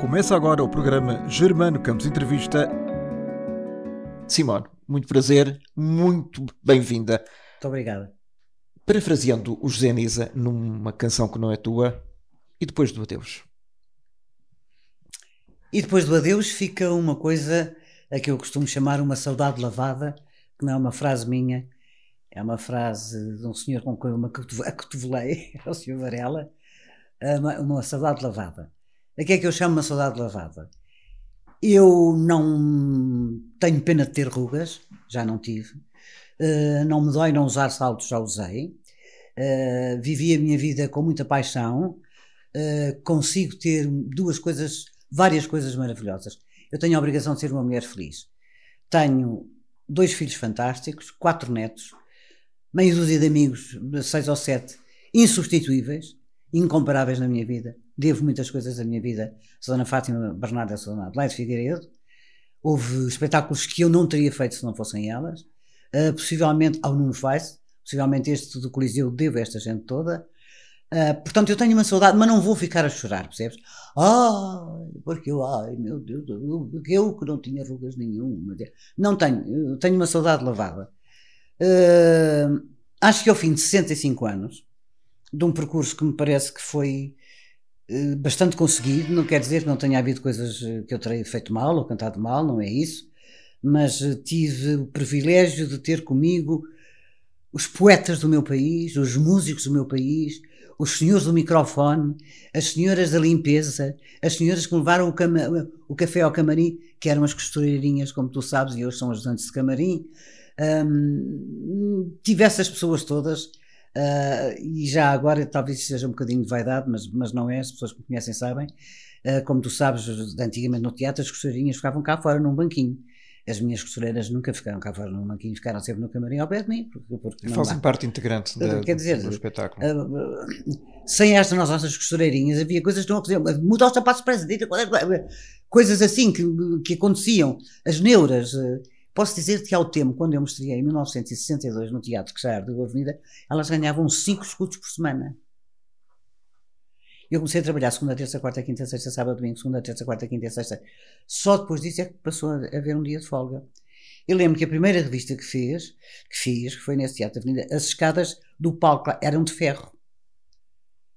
Começa agora o programa Germano Campos Entrevista. Simone, muito prazer, muito bem-vinda. Muito obrigada. Parafraseando o José Nisa numa canção que não é tua, e depois do adeus. E depois do adeus fica uma coisa a que eu costumo chamar uma saudade lavada, que não é uma frase minha, é uma frase de um senhor com quem eu me acotovelei, é o senhor Varela, uma, uma saudade lavada. A que é que eu chamo uma saudade lavada? Eu não tenho pena de ter rugas, já não tive. Uh, não me dói não usar saltos, já usei. Uh, vivi a minha vida com muita paixão. Uh, consigo ter duas coisas, várias coisas maravilhosas. Eu tenho a obrigação de ser uma mulher feliz. Tenho dois filhos fantásticos, quatro netos, meia dúzia de amigos, seis ou sete, insubstituíveis, incomparáveis na minha vida devo muitas coisas da minha vida a Dona Fátima Bernarda e a Dona Adelaide Figueiredo. Houve espetáculos que eu não teria feito se não fossem elas. Uh, possivelmente ao Nuno Faz, possivelmente este do Coliseu devo a esta gente toda. Uh, portanto, eu tenho uma saudade, mas não vou ficar a chorar, percebes? Ai, porque eu, ai, meu Deus, eu, eu que não tinha rugas nenhuma. Não tenho, tenho uma saudade lavada. Uh, acho que ao fim de 65 anos, de um percurso que me parece que foi bastante conseguido, não quer dizer que não tenha havido coisas eh, que eu terei feito mal ou cantado mal, não é isso, mas eh, tive o privilégio de ter comigo os poetas do meu país, os músicos do meu país, os senhores do microfone, as senhoras da limpeza, as senhoras que levaram o, cama, o café ao camarim, que eram as costureirinhas, como tu sabes, e hoje são ajudantes de camarim. Um, tive essas pessoas todas Uh, e já agora, talvez seja um bocadinho de vaidade, mas, mas não é, as pessoas que me conhecem sabem. Uh, como tu sabes, antigamente no teatro as costureirinhas ficavam cá fora num banquinho. As minhas costureiras nunca ficaram cá fora num banquinho, ficaram sempre no camarim ao pé de mim. Porque, porque Fazem dá. parte integrante da, Quer dizer, do espetáculo. Uh, sem estas nossas costureirinhas havia coisas que não aconteciam. Mudar os sapatos para a coisas assim que, que aconteciam. As neuras. Posso dizer-te que ao tempo, quando eu mostrei em 1962 no Teatro que já era da Avenida, elas ganhavam 5 escudos por semana. Eu comecei a trabalhar segunda, terça, quarta, quinta, sexta, sábado, domingo, segunda, terça, quarta, quinta, sexta. Só depois disso é que passou a haver um dia de folga. Eu lembro que a primeira revista que fez, que fiz, que foi nesse Teatro da Avenida, as escadas do palco eram de ferro.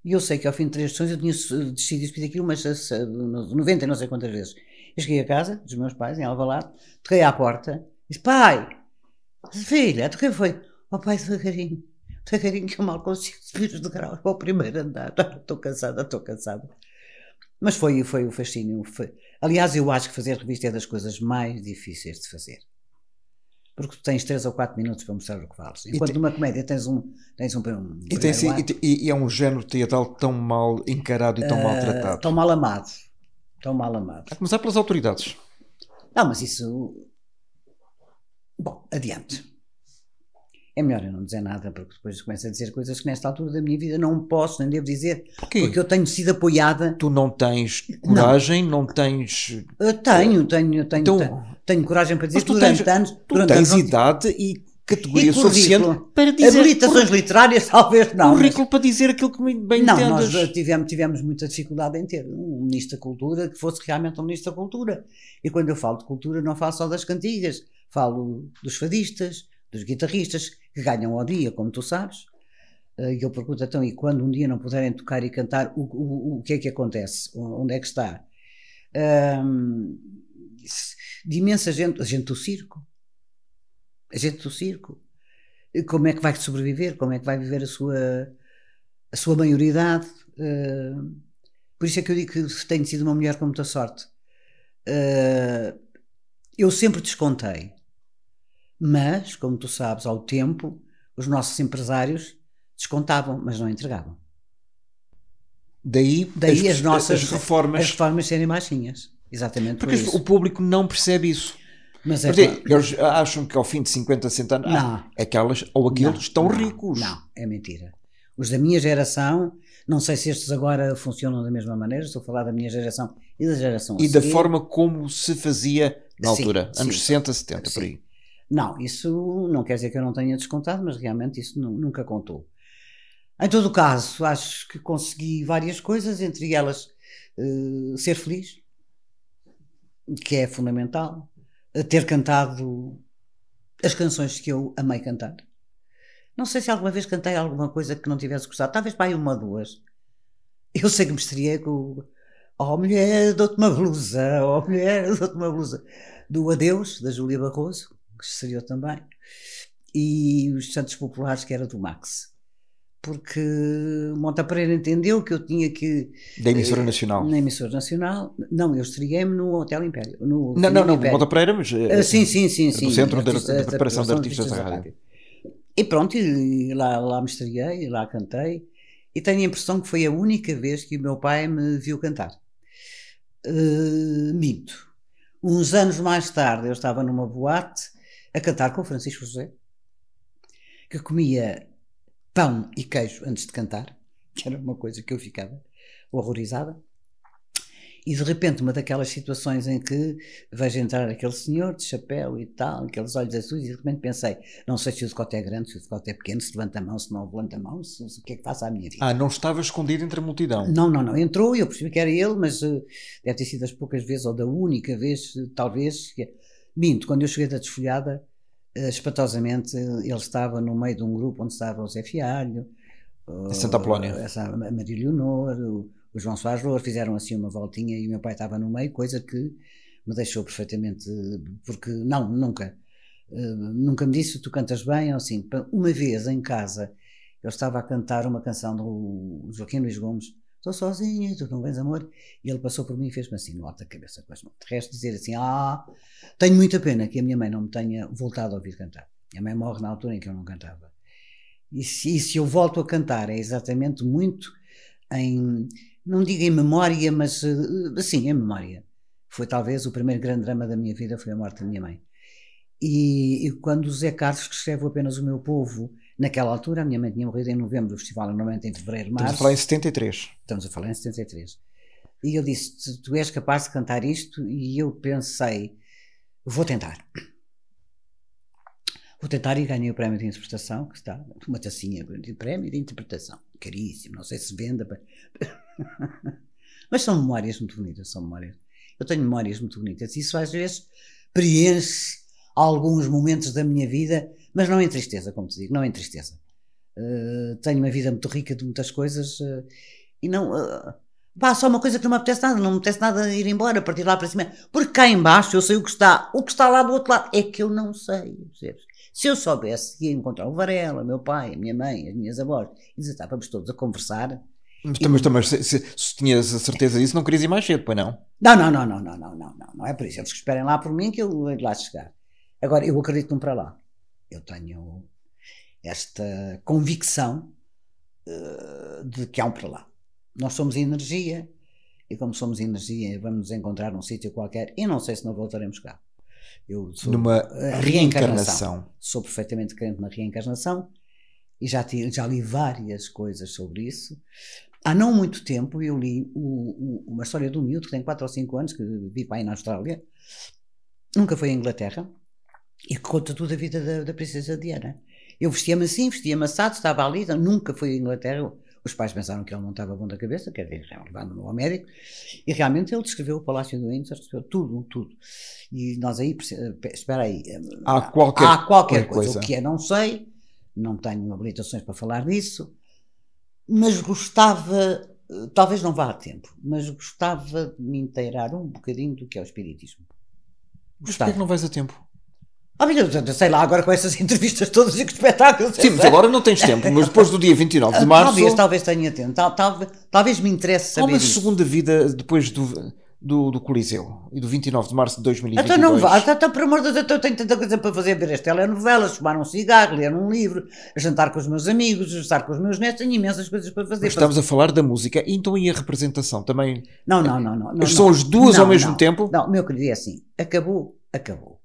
E eu sei que ao fim de três sessões eu tinha descido isso aquilo umas 90 não sei quantas vezes. Eu cheguei a casa dos meus pais, em Alvalade, toquei à porta Diz, pai, filha, tu que foi? O oh, pai, devagarinho, devagarinho que eu mal consigo subir os degraus para o primeiro andar. Estou cansada, estou cansada. Mas foi, foi o fascínio. Foi. Aliás, eu acho que fazer revista é das coisas mais difíceis de fazer. Porque tu tens 3 ou 4 minutos para mostrar o que falas. Enquanto tem, numa comédia tens um. Tens um, um e, tem, e, e, é um género teatral tão mal encarado e tão uh, maltratado. Tão mal amado. Tão mal amado. A começar pelas autoridades. Não, mas isso Bom, adiante. É melhor eu não dizer nada, porque depois começo a dizer coisas que nesta altura da minha vida não posso, nem devo dizer, Porquê? porque eu tenho sido apoiada. Tu não tens coragem, não, não tens. Eu tenho, tenho, tenho, então, tenho, tenho, coragem para dizer tu durante tens, anos. Tu durante tens anos, idade e categoria suficiente para dizer. Habilitações por, literárias, talvez não. Currículo mas, para dizer aquilo que bem não, entendas. Nós tivemos, tivemos muita dificuldade em ter um ministro da Cultura que fosse realmente um ministro da Cultura. E quando eu falo de cultura, não falo só das cantigas Falo dos fadistas, dos guitarristas, que ganham ao dia, como tu sabes. Eh, e eu pergunto então, e quando um dia não puderem tocar e cantar, o, o, o que é que acontece? Onde é que está? Um, de imensa gente, a gente do circo. A gente do circo. Como é que vai sobreviver? Como é que vai viver a sua, a sua maioridade? Uh, por isso é que eu digo que tenho sido uma mulher com muita sorte. Uh, eu sempre descontei mas, como tu sabes, ao tempo, os nossos empresários descontavam, mas não entregavam. Daí, Daí as, as nossas as reformas. As reformas serem baixinhas. Exatamente Porque por o público não percebe isso. Mas é claro. Eles acham que ao fim de 50, 60 anos, não. Ah, aquelas ou aqueles não, estão não, ricos. Não, é mentira. Os da minha geração, não sei se estes agora funcionam da mesma maneira, estou a falar da minha geração e da geração E da forma como se fazia na sim, altura, sim, anos 60, 70, sim. por aí. Não, isso não quer dizer que eu não tenha descontado, mas realmente isso nunca contou. Em todo o caso, acho que consegui várias coisas, entre elas uh, ser feliz, que é fundamental, ter cantado as canções que eu amei cantar. Não sei se alguma vez cantei alguma coisa que não tivesse gostado, talvez para aí uma ou duas. Eu sei que me estreiei com Oh mulher, dou-te uma blusa, oh mulher, dou-te uma blusa. Do Adeus, da Júlia Barroso, que estreou também, e os Santos Populares, que era do Max porque Monta Pereira entendeu que eu tinha que. Da emissora nacional. Na emissora nacional. Não, eu estreguei-me no Hotel Império. No não, não, não, Império. Monta Pereira, mas. Uh, sim, sim, sim. sim do Centro de, de, Preparação de Artistas da Rádio. E pronto, e lá, lá me estreguei, lá cantei. E tenho a impressão que foi a única vez que o meu pai me viu cantar. Uh, minto. Uns anos mais tarde, eu estava numa boate a cantar com o Francisco José, que comia pão e queijo antes de cantar, que era uma coisa que eu ficava horrorizada. E de repente, uma daquelas situações em que vejo entrar aquele senhor de chapéu e tal, aqueles olhos azuis, e de repente pensei: não sei se o decote é grande, se o decote é pequeno, se levanta a mão, se não levanta a mão, se, se, o que é que faça à minha vida. Ah, não estava escondido entre a multidão? Não, não, não. Entrou e eu percebi que era ele, mas uh, deve ter sido das poucas vezes, ou da única vez, uh, talvez. Que... Minto, quando eu cheguei da desfolhada, uh, espantosamente, ele estava no meio de um grupo onde estava o Zé Fialho, a Santa Apolónia, a Maria Leonor, o o João Soares Loura fizeram assim uma voltinha e o meu pai estava no meio, coisa que me deixou perfeitamente, porque não, nunca, uh, nunca me disse tu cantas bem ou assim. Uma vez em casa eu estava a cantar uma canção do Joaquim Luís Gomes, estou sozinho, tu não vens amor, e ele passou por mim e fez-me assim no alto da cabeça com as mãos. De resto dizer assim, ah, tenho muita pena que a minha mãe não me tenha voltado a ouvir cantar. A mãe morre na altura em que eu não cantava. E se, e se eu volto a cantar é exatamente muito em não digo em memória, mas assim, em memória. Foi talvez o primeiro grande drama da minha vida, foi a morte da minha mãe. E, e quando o Zé Carlos escreve apenas o meu povo, naquela altura, a minha mãe tinha morrido em novembro, o festival normalmente em fevereiro, março. Estamos a falar em 73. Estamos a falar em 73. E ele disse: Tu és capaz de cantar isto? E eu pensei: Vou tentar. Vou tentar e ganhei o prémio de interpretação, que está, uma tacinha de prémio de interpretação. Caríssimo, não sei se venda. Mas são memórias muito bonitas, são memórias. Eu tenho memórias muito bonitas. Isso às vezes preenche alguns momentos da minha vida, mas não em tristeza, como te digo, não em tristeza. Uh, tenho uma vida muito rica de muitas coisas uh, e não. Uh, pá, só uma coisa que não me apetece nada, não me apetece nada ir embora, partir lá para cima, porque cá embaixo eu sei o que está, o que está lá do outro lado é que eu não sei, percebes? Se eu soubesse, ia encontrar o Varela, o meu pai, a minha mãe, as minhas avós, e estávamos todos a conversar. Mas, e... mas, mas se, se, se, tinhas a certeza disso, não querias ir mais cedo, pois não? Não, não, não, não, não, não, não, não, não é por isso. Eles que esperem lá por mim que eu vou lá chegar. Agora, eu acredito num para lá. Eu tenho esta convicção uh, de que há um para lá. Nós somos energia, e como somos energia, vamos nos encontrar num sítio qualquer, e não sei se não voltaremos cá. Eu sou numa reencarnação. reencarnação. Sou perfeitamente crente na reencarnação e já, já li várias coisas sobre isso. Há não muito tempo eu li o, o, uma história de um miúdo que tem 4 ou 5 anos, que vive aí na Austrália, nunca foi à Inglaterra, e que conta toda a vida da, da princesa Diana. Eu vestia-me assim, vestia-me assado, estava ali, então nunca fui à Inglaterra. Os pais pensaram que ele não estava bom da cabeça, quer dizer, levando-no ao médico, e realmente ele descreveu o Palácio do Windsor, descreveu tudo, tudo. E nós aí, espera aí, há qualquer, há qualquer coisa. coisa. O que é, não sei, não tenho habilitações para falar disso, mas gostava, talvez não vá a tempo, mas gostava de me inteirar um bocadinho do que é o Espiritismo. Mas porquê que não vais a tempo? Oh, sei lá, agora com essas entrevistas todas e com espetáculos. Sim, mas agora não tens tempo, mas depois do dia 29 de março. Talvez, talvez tenha tempo, talvez, talvez me interesse saber. Há uma segunda vida depois do, do, do, Coliseu e do 29 de março de 2022. Então não vá, então, então, por amor de Deus, eu tenho tanta coisa para fazer, ver as telenovelas, fumar um cigarro, ler um livro, jantar com os meus amigos, jantar com os meus netos, tenho imensas coisas para fazer. Mas estamos a falar da música, então e a representação também? Não, não, não. não, não São as duas não, ao mesmo não, tempo? Não, meu querido, é assim, acabou, acabou.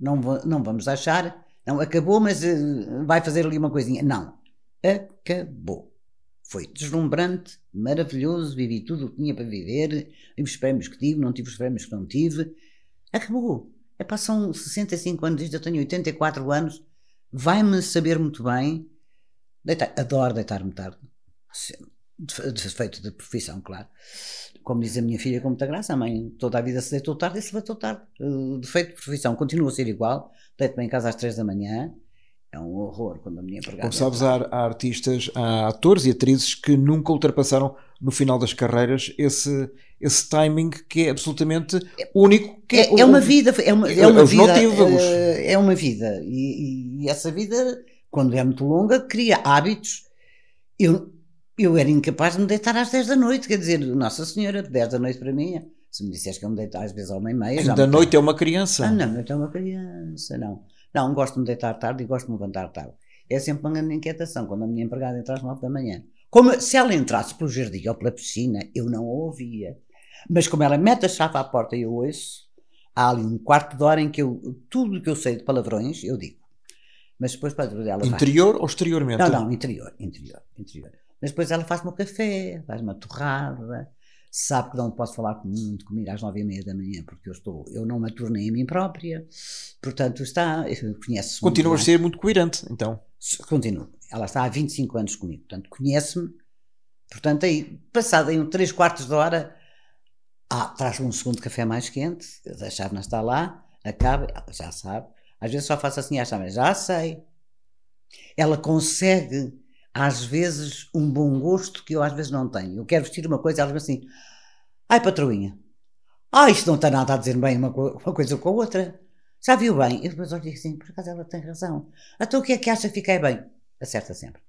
Não, não vamos achar, não, acabou, mas uh, vai fazer ali uma coisinha. Não, acabou. Foi deslumbrante, maravilhoso, vivi tudo o que tinha para viver, tive os prémios que tive, não tive os prémios que não tive. Acabou. É, passam 65 anos, eu tenho 84 anos, vai-me saber muito bem. Deitar, adoro deitar-me tarde. defeito de profissão, claro. Como diz a minha filha com muita graça, a mãe toda a vida se deitou tarde e se levantou tarde. Defeito de profissão continua a ser igual, deito-me em casa às três da manhã, é um horror quando a minha empregada. Como sabes, há, há, artistas, há atores e atrizes que nunca ultrapassaram no final das carreiras esse, esse timing que é absolutamente único. Que é, é, é uma vida, é uma, é uma vida. É, é uma vida. E, e, essa vida, quando é muito longa, cria hábitos. Eu, eu era incapaz de me deitar às 10 da noite, quer dizer, Nossa Senhora, 10 da noite para mim. Se me disseste que eu me deito às vezes à uma e meia. Da noite é uma criança. Ah, não, noite é uma criança, não. Não, gosto de me deitar tarde e gosto de me levantar tarde. É sempre uma grande inquietação quando a minha empregada entra às 9 da manhã. Como se ela entrasse pelo jardim ou pela piscina, eu não a ouvia. Mas como ela mete a chave à porta e eu ouço, há ali um quarto de hora em que eu, tudo que eu sei de palavrões, eu digo. Mas depois ela Interior vai. ou exteriormente? Não, não, interior, interior, interior. Mas depois ela faz-me o café, faz-me a torrada, sabe que não posso falar muito comigo às nove e meia da manhã, porque eu estou, eu não me tornei a mim própria, portanto está, conhece-se. Continua a ser muito coerente, então. Continuo. Ela está há 25 anos comigo, portanto conhece-me, portanto aí, passado aí um 3 quartos de hora, ah, traz um segundo café mais quente, a chave não está lá, acaba, ela já sabe, às vezes só faço assim à chave, já sei. Ela consegue às vezes, um bom gosto que eu às vezes não tenho. Eu quero vestir uma coisa, ela diz assim: ai, patroinha, ah, isto não está nada a dizer bem uma, uma coisa com a outra. Já viu bem? E depois olho assim: por acaso ela tem razão. Então o que é que acha que fiquei bem? Acerta sempre.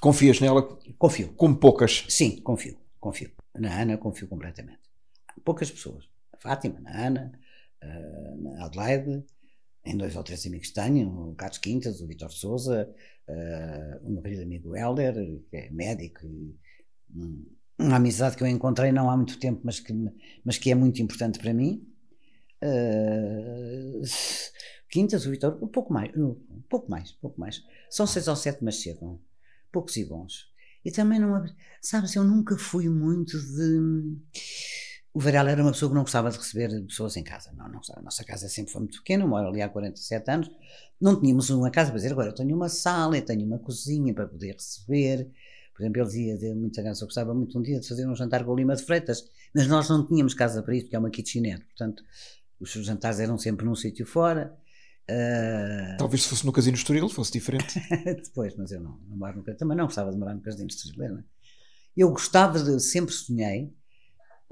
Confias nela? Confio. Como poucas? Sim, confio. Confio. Na Ana, confio completamente. Poucas pessoas. A Fátima, na Ana, eh, na Adelaide, em dois ou três amigos que tenho, o Carlos Quintas, o Vitor Souza, uh, o meu querido amigo Helder, que é médico, e, um, uma amizade que eu encontrei não há muito tempo, mas que, mas que é muito importante para mim. Uh, Quintas, o Vitor, um pouco mais, um pouco mais, um pouco mais. São seis ou sete, mas chegam. Poucos e bons. E também não. Sabes, eu nunca fui muito de o Varela era uma pessoa que não gostava de receber pessoas em casa. Não, não A nossa casa sempre foi muito pequena, moro ali há 47 anos. Não tínhamos uma casa para dizer, agora eu tenho uma sala, eu tenho uma cozinha para poder receber. Por exemplo, ele dizia de muita casa, eu gostava muito um dia de fazer um jantar com o Lima de Freitas, mas nós não tínhamos casa para isso, porque é uma kitchenette. Portanto, os jantares eram sempre num sítio fora. Uh... Talvez se fosse no Casino Estoril fosse diferente. Depois, mas eu não, não moro no Também não gostava de morar no Casino Estoril. É? Eu gostava de, sempre sonhei,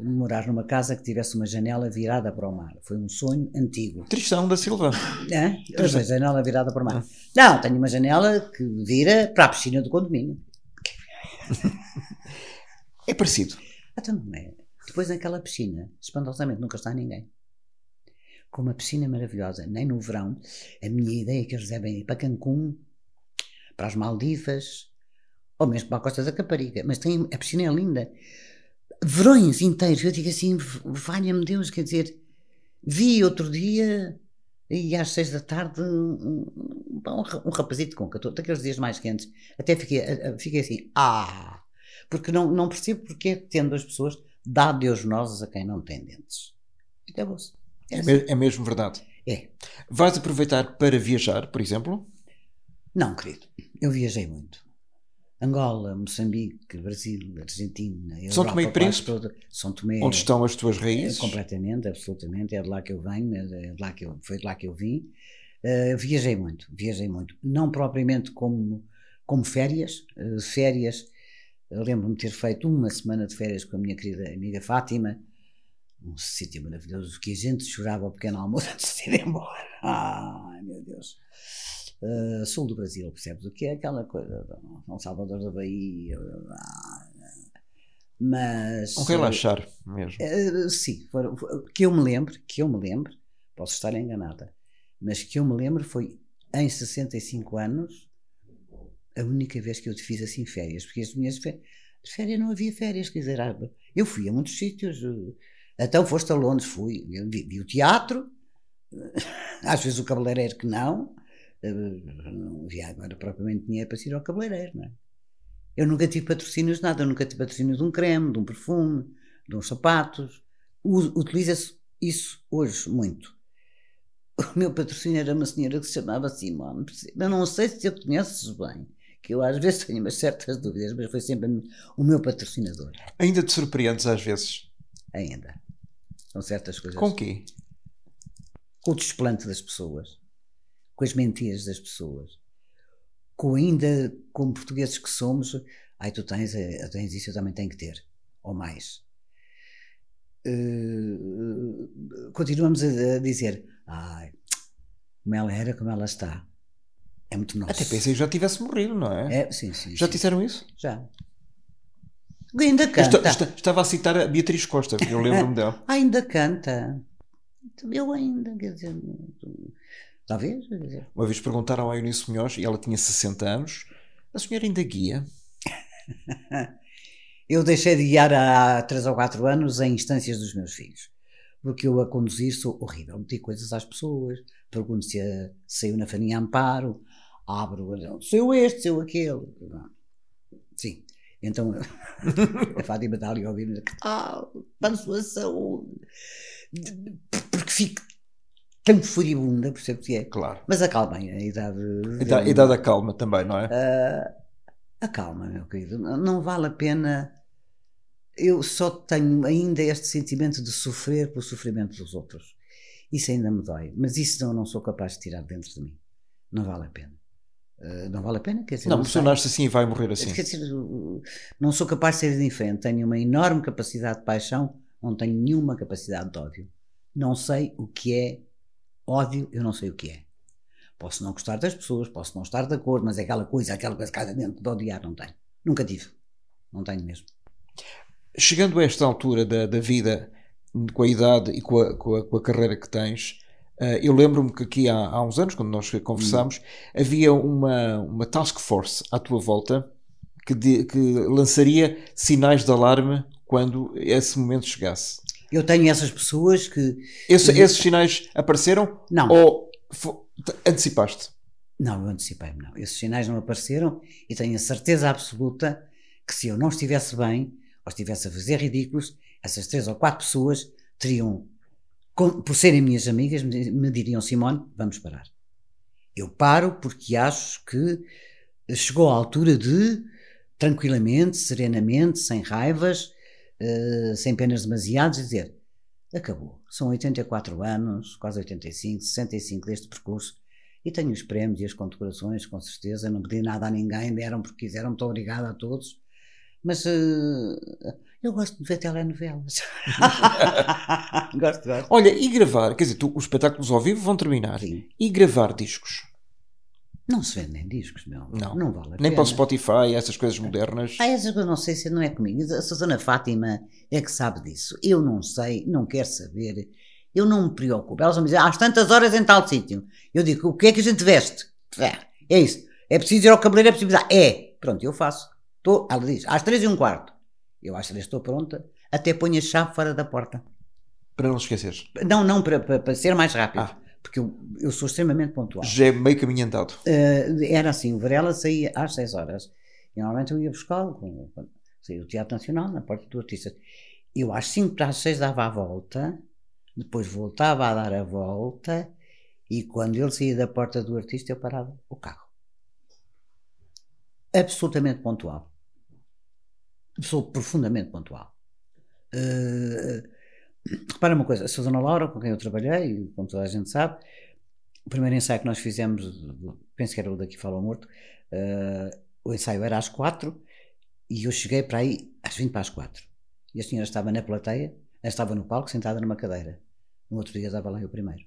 morar numa casa que tivesse uma janela virada para o mar. Foi um sonho antigo. Tristão da Silva. É? Tristão. janela virada para o mar. Ah. Não, tenho uma janela que vira para a piscina do condomínio. é parecido. Então não é. Depois naquela piscina, espantosamente, nunca está ninguém. Com uma piscina maravilhosa, nem no verão. A minha ideia é que eles devem ir para Cancún, para as Maldivas, ou mesmo para a Costa da Caparica. Mas tem, a piscina é linda verões inteiros. Eu digo assim, valha-me Deus, quer dizer, vi outro dia, e às seis da tarde, um, um, rapazito com 14, daqueles dias mais quentes, até fiquei, fiquei assim, ah, porque não, não percebo porque é que tendo as pessoas dá Deus nozes a quem não tem dentes. Acabou-se. É, é, assim. é mesmo verdade. É. Vais aproveitar para viajar, por exemplo? Não, querido. Eu viajei muito. Angola, Moçambique, Brasil, Argentina, Europa, São Tomé e Príncipe? São Tomé, onde estão as tuas raízes? É, completamente, absolutamente, é de lá que eu venho, é de lá que eu, foi de lá que eu vim. Uh, viajei muito, viajei muito. Não propriamente como, como férias, uh, férias, lembro-me de ter feito uma semana de férias com a minha querida amiga Fátima, um sítio maravilhoso, que a gente chorava ao pequeno almoço antes de ir embora. Ai, meu Deus uh, sul do Brasil, percebes? O que é aquela coisa, São Salvador da Bahia. Mas. Um relaxar mesmo. Uh, sim, for, for, que eu me lembro, que eu me lembro, posso estar enganada, mas que eu me lembro foi em 65 anos a única vez que eu fiz assim férias, porque as minhas férias, de férias não havia férias, quer dizer, ah, eu fui a muitos sítios, então foste a Londres, fui, vi, vi o teatro, às vezes o cabeleireiro que não, não havia agora propriamente dinheiro para ir ao cabeleireiro, não é? Eu nunca tive patrocínios de nada, eu nunca tive patrocínio de um creme, de um perfume, de uns sapatos. Utiliza-se isso hoje muito. O meu patrocínio era uma senhora que se chamava Simone. Eu não sei se eu conheces bem. que eu às vezes tenho umas certas dúvidas, mas foi sempre o meu patrocinador. Ainda te surpreendes às vezes? Ainda. São certas coisas. Com o quê? Com o desplante das pessoas, com as mentiras das pessoas, com ainda, como portugueses que somos, ai tu tens, eh, tens isso, eu também tenho que ter, ou mais. Uh, continuamos a, a dizer, ai, como ela era, como ela está. É muito nosso. Até pensei que já tivesse morrido, não é? É, sim, sim. Já sim. disseram isso? Já. Ainda canta. Esta- estava a citar a Beatriz Costa, eu lembro-me dela. Ainda canta. Eu ainda, quer dizer. Uma vez perguntaram à Eunice Munhoz, e ela tinha 60 anos, a senhora ainda guia? Eu deixei de guiar há 3 ou 4 anos em instâncias dos meus filhos. Porque eu a conduzir sou horrível. Meti coisas às pessoas, pergunto se a- saiu na faninha Amparo, abro, saiu este, saiu aquele. Sim. Então, a Fátima está ali a ouvir-me, que tal? Para a sua saúde. Porque fico tão furibunda, percebo que é. Claro. Mas acalmem, a idade. E dá, e dá da calma também, não é? Ah, acalma, meu querido. Não vale a pena. Eu só tenho ainda este sentimento de sofrer pelo sofrimento dos outros. Isso ainda me dói. Mas isso não, não sou capaz de tirar dentro de mim. Não vale a pena. Ah, não vale a pena, quer dizer. Não, não a pessoa nasce assim e vai morrer assim. Quer dizer, não sou capaz de ser indiferente. Tenho uma enorme capacidade de paixão, não tenho nenhuma capacidade de ódio. Não sei o que é ódio, eu não sei o que é. Posso não gostar das pessoas, posso não estar de acordo, mas é aquela coisa, aquela coisa cá dentro de odiar, não tenho. Nunca tive. Não tenho mesmo. Chegando a esta altura da, da vida, com a idade e com a, com a- com a carreira que tens, eh, eu lembro-me que aqui há, há uns anos, quando nós conversámos, havia uma, uma task force à tua volta que, de- que lançaria sinais de alarme quando esse momento chegasse. Eu tenho essas pessoas que. Esse- esses sinais apareceram Não. ou antecipaste? Não, eu antecipei-me, não. Esses sinais não apareceram e tenho a certeza absoluta que se eu não estivesse bem ou estivesse a fazer ridículos, essas três ou quatro pessoas teriam, por serem minhas amigas, me, me diriam: Simone, vamos parar. Eu paro porque acho que chegou a altura de, tranquilamente, serenamente, sem raivas, eh, sem penas demasiadas, dizer: acabou. São 84 anos, quase 85, 65 deste percurso e tenho os prémios e as condecorações, com certeza. Não pedi nada a ninguém, deram porque quiseram. Muito obrigada a todos. Mas eh, eu gosto de ver telenovelas. gosto, gosto. Olha, e gravar, quer dizer, tu- os espetáculos ao vivo vão terminar. Sim. E gravar discos? Não se vendem discos, meu. Não. Não vale a Nem pena. para o Spotify, essas coisas modernas. Ah, essas coisas não sei se não é comigo. A Susana Fátima é que sabe disso. Eu não sei, não quero saber. Eu não me preocupo. Elas vão me dizer, às tantas horas em tal sítio. Eu digo, o que é que a gente veste? É, é isso. É preciso ir ao cabeleireiro, é preciso... É. Pronto, eu faço. Estou, ela diz, às três e um quarto. Eu às três estou pronta. Até ponho a chave fora da porta. Para não esqueceres. Não, não, para, para, para ser mais rápido. Ah. Porque eu, eu sou extremamente pontual. Já é meio caminho andado. Eh, era assim, o Varela saía às 6 horas. E normalmente eu ia buscá-lo, com- quando saía do Teatro Nacional, na porta do artista. Eu às 5 para as 6 dava a volta, depois voltava a dar a volta, e quando ele saía da porta do artista, eu parava o carro. Absolutamente pontual. Sou profundamente pontual. Eh, repara uma coisa, a Susana Laura, com quem eu trabalhei, como toda a gente sabe, o primeiro ensaio que nós fizemos, penso que era o daqui Fala ao Morto, eh, o ensaio era às quatro e eu cheguei para aí às 20 para as quatro. E a senhora estava na plateia, ela estava no palco, sentada numa cadeira. No outro dia estava lá eu primeiro.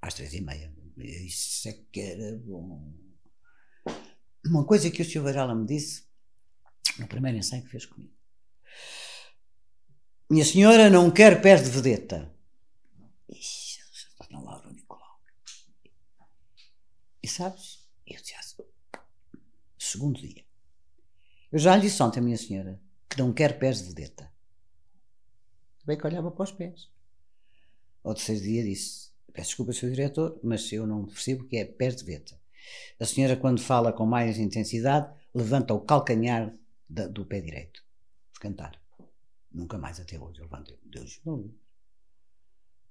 Às três e meia. Isso é que era bom. Uma coisa que o Sr. Varela me disse no primeiro ensaio que fez comigo. Minha senhora não quer pés de vedeta. Ixi, Laura Nicolau. E sabes, eu disse, ah, segundo dia, eu já lhe disse ontem, minha senhora, que não quer pés de vedeta. Bem que olhava para os pés. Ao terceiro dia disse, peço desculpa, Sr. Diretor, mas eu não percebo que é pés de vedeta. A senhora, quando fala com mais intensidade, levanta o calcanhar da- do pé direito. Cantar. Nunca mais até hoje. Eu levantei. Deus não,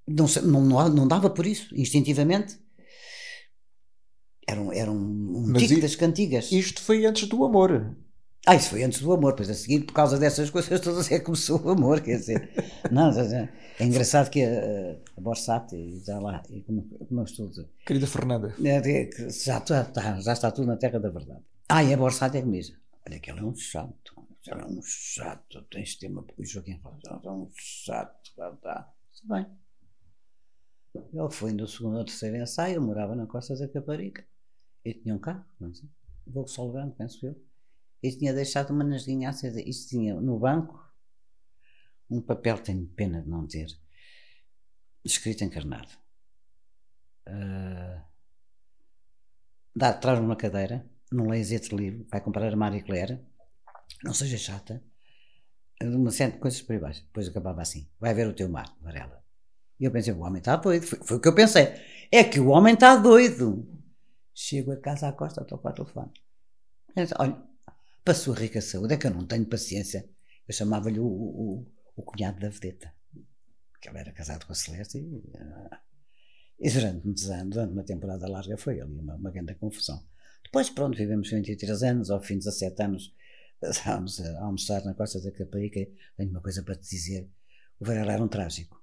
não, não, não dava por isso, instintivamente. Era um, era um, um tique das cantigas. Isto foi antes do amor. Ah, isso foi antes do amor, pois a seguir, por causa dessas coisas todas, é que começou o amor, quer dizer. não, é engraçado que a, a Borsati, já lá, e como, como eu estou a dizer. Querida Fernanda. É, já, está, já está tudo na terra da verdade. Ah, e a Borsati é que me diz: olha, que ele é um chato, é um chato, tens ter uma. O Joaquim fala: é um chato, tá, tá. Bem. Ele foi no segundo ou terceiro ensaio, eu morava na Costa da Caparica. E tinha um carro, não sei, Volkswagen, penso eu e tinha deixado uma nasguinha acesa. Isto tinha no banco um papel, tenho pena de não ter, escrito encarnado. Uh, dá, traz uma cadeira, não leias este livro, vai comprar a Marie Claire, não seja chata, uma série coisas por aí baixo. Depois acabava assim: vai ver o teu mar, Varela. E eu pensei: o homem está doido. Foi, foi, o que eu pensei: é que o homem está doido. Chego a casa à costa, toco ao telefone. Olha, para a sua rica saúde, é que eu não tenho paciência. Eu chamava-lhe o, o, o, cunhado da vedeta, porque ele era casado com a Celeste e, uh, e durante muitos anos, durante uma temporada larga, foi ali uma, uma grande confusão. Depois, pronto, vivemos 23 anos, ao fim de 17 anos, estávamos a almoçar na Costa da Caparica. Tenho uma coisa para te dizer: o Varela era um trágico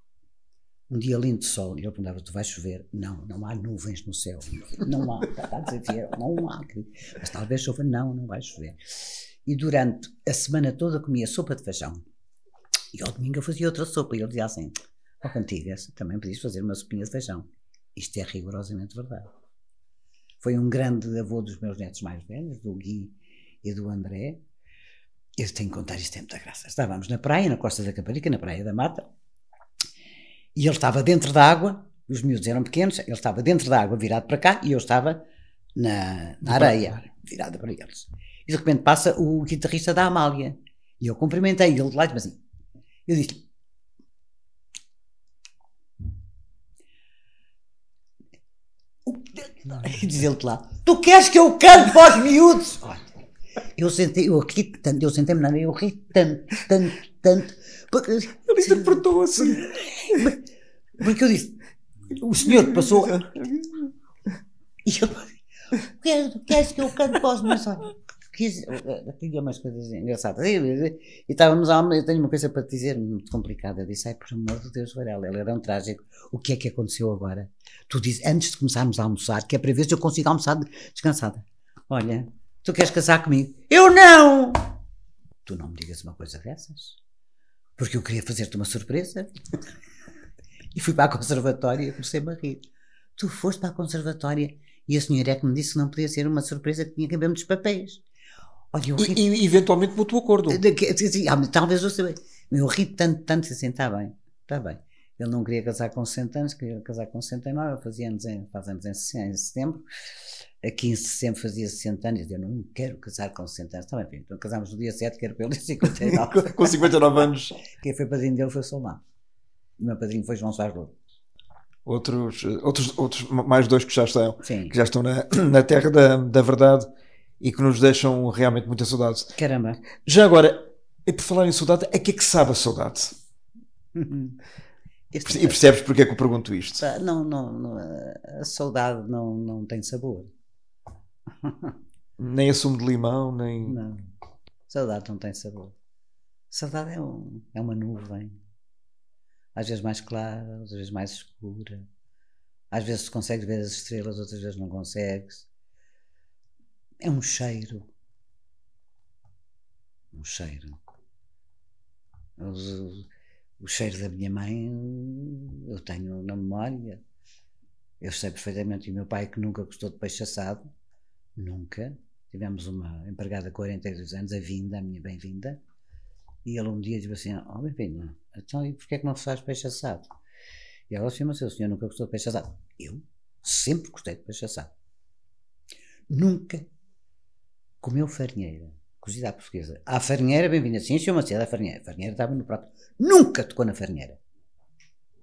um dia lindo de sol, e ele perguntava: Tu vais chover? Não, não há nuvens no céu. Não há, está a dizer não há. Mas talvez chova. Não, não vai chover. E durante a semana toda comia sopa de feijão. E ao domingo eu fazia outra sopa. E ele dizia assim: Ó oh, Cantigas, também podias fazer uma sopinha de feijão. Isto é rigorosamente verdade. Foi um grande avô dos meus netos mais velhos, do Gui e do André. Eu tenho que contar isto tem muita graça. Estávamos na praia, na Costa da Caparica, na Praia da Mata e ele estava dentro da água, os miúdos eram pequenos, ele estava dentro da água virado para cá e eu estava na, na areia, virada para eles. E de repente passa o guitarrista da Amália. E eu cumprimentei ele de lá e assim. Eu disse diz ele de lá: Tu queres que eu cante para os miúdos? Eu sentei, eu ri tanto, eu sentei-me na eu ri tanto, tanto, tanto. Porque, ele interpretou assim. Porque eu disse, o senhor passou. E eu queres, queres que eu cante para os meus Tinha umas coisas engraçadas. E, e, estávamos a. Eu tenho uma coisa para te dizer muito complicada. Eu disse, ai, por amor de Deus, Varela, ele era um trágico. O que é que aconteceu agora? Tu dizes, antes de começarmos a almoçar, que é para ver se eu consigo almoçar descansada. Olha, tu queres casar comigo? Eu não! Tu não me digas uma coisa dessas. Porque eu queria fazer-te uma surpresa. E fui para a conservatória e comecei-me a rir. Tu foste para a conservatória e a senhora é que me disse que não podia ser uma surpresa que tinha que haver muitos papéis. Olha, eu ri... e, e, eventualmente mútuo acordo. Ah, talvez eu saiba. Eu ri tanto, tanto, assim, está bem, está bem. Ele não queria casar com 60 anos, queria casar com 69, fazia anos em, faz anos em, em setembro. Aqui em setembro fazia 60 anos, eu não quero casar com 60 anos. Está bem, então casámos no dia 7, quero para ele 59. com 59 anos. Quem foi padrinho dele foi o Solmar. O meu padrinho foi João Soares Louro. Outros, outros, outros, mais dois que já estão, Sim. que já estão na, na terra da, da verdade e que nos deixam realmente muita saudade. Caramba. Já agora, e por falar em saudade, a que é que sabe a saudade? Este e percebes porque é que eu pergunto isto? Não, não, não, a saudade não, não tem sabor. nem a sumo de limão, nem. Não. Saudade não tem sabor. Saudade é, um, é uma nuvem às vezes mais clara, às vezes mais escura. Às vezes consegues ver as estrelas, outras vezes não consegues. É um cheiro. Um cheiro. O, o cheiro da minha mãe eu tenho na memória. Eu sei perfeitamente. E o meu pai, que nunca gostou de peixe assado, nunca. Tivemos uma empregada de 42 anos, a vinda, a minha bem-vinda e ele um dia disse assim: Ó, oh, bem então e porquê é que não faz peixe assado? E ela afirma assim: o senhor nunca gostou de peixe assado. Eu sempre gostei de peixe assado. Nunca comeu farinheira, cozida à portuguesa. À farinheira, bem-vinda, sim, chama Macedo, a farinheira. A farinheira estava no prato. Nunca tocou na farinheira.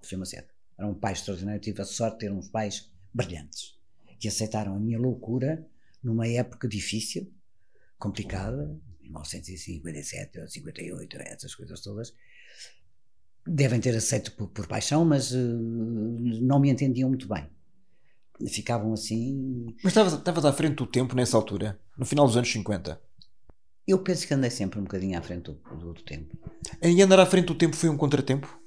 chama Macedo. Era um pai extraordinário. Eu tive a sorte de ter uns pais brilhantes que aceitaram a minha loucura numa época difícil, complicada, 1957 ou 58, essas coisas todas, devem ter aceito por, por paixão, mas uh, não me entendiam muito bem. ficavam assim. Mas estavas estavas à frente do tempo nessa altura, no final dos anos 50. Eu penso que andei sempre um bocadinho à frente do, do, do tempo. E andar à frente do tempo foi um contratempo?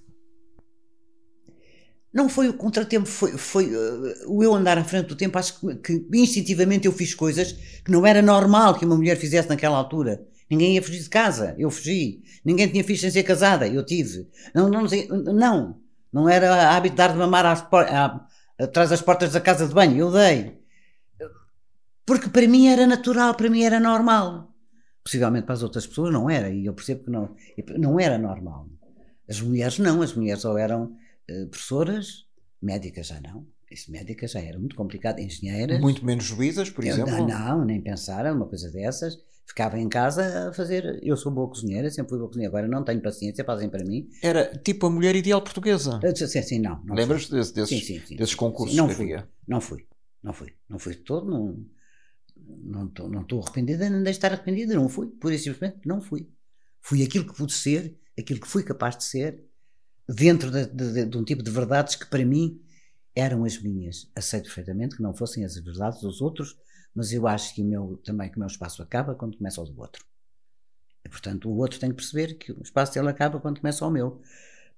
Não foi o contratempo, foi, foi uh, o eu andar à frente do tempo. Acho que, que instintivamente eu fiz coisas que não era normal que uma mulher fizesse naquela altura. Ninguém ia fugir de casa, eu fugi. Ninguém tinha filhos sem ser casada, eu tive. Não, não, não, não era hábito dar de mamar às, à, atrás das portas da casa de banho, eu dei. Porque para mim era natural, para mim era normal. Possivelmente para as outras pessoas não era, e eu percebo que não, não era normal. As mulheres não, as mulheres ou eram uh, professoras, médicas já não. Isso médicas já era muito complicado, engenheiras. Muito menos juízas, por exemplo? Não, nem pensar, uma coisa dessas ficava em casa a fazer. Eu sou boa cozinheira, sempre fui boa cozinheira, agora não tenho paciência, fazem para mim. Era tipo a mulher ideal portuguesa. Sim, sim, não. não Lembras desse, desses, sim, sim, sim, desses concursos não fui? Não fui, não fui, não fui de todo, não. Não estou não arrependida, nem de estar arrependida, não fui, pura e simplesmente não fui. Fui aquilo que pude ser, aquilo que fui capaz de ser, dentro de, de, de um tipo de verdades que para mim eram as minhas. Aceito perfeitamente que não fossem as verdades dos outros, mas eu acho que meu, também que o meu espaço acaba quando começa o do outro. E, portanto, o outro tem que perceber que o espaço dele acaba quando começa o meu.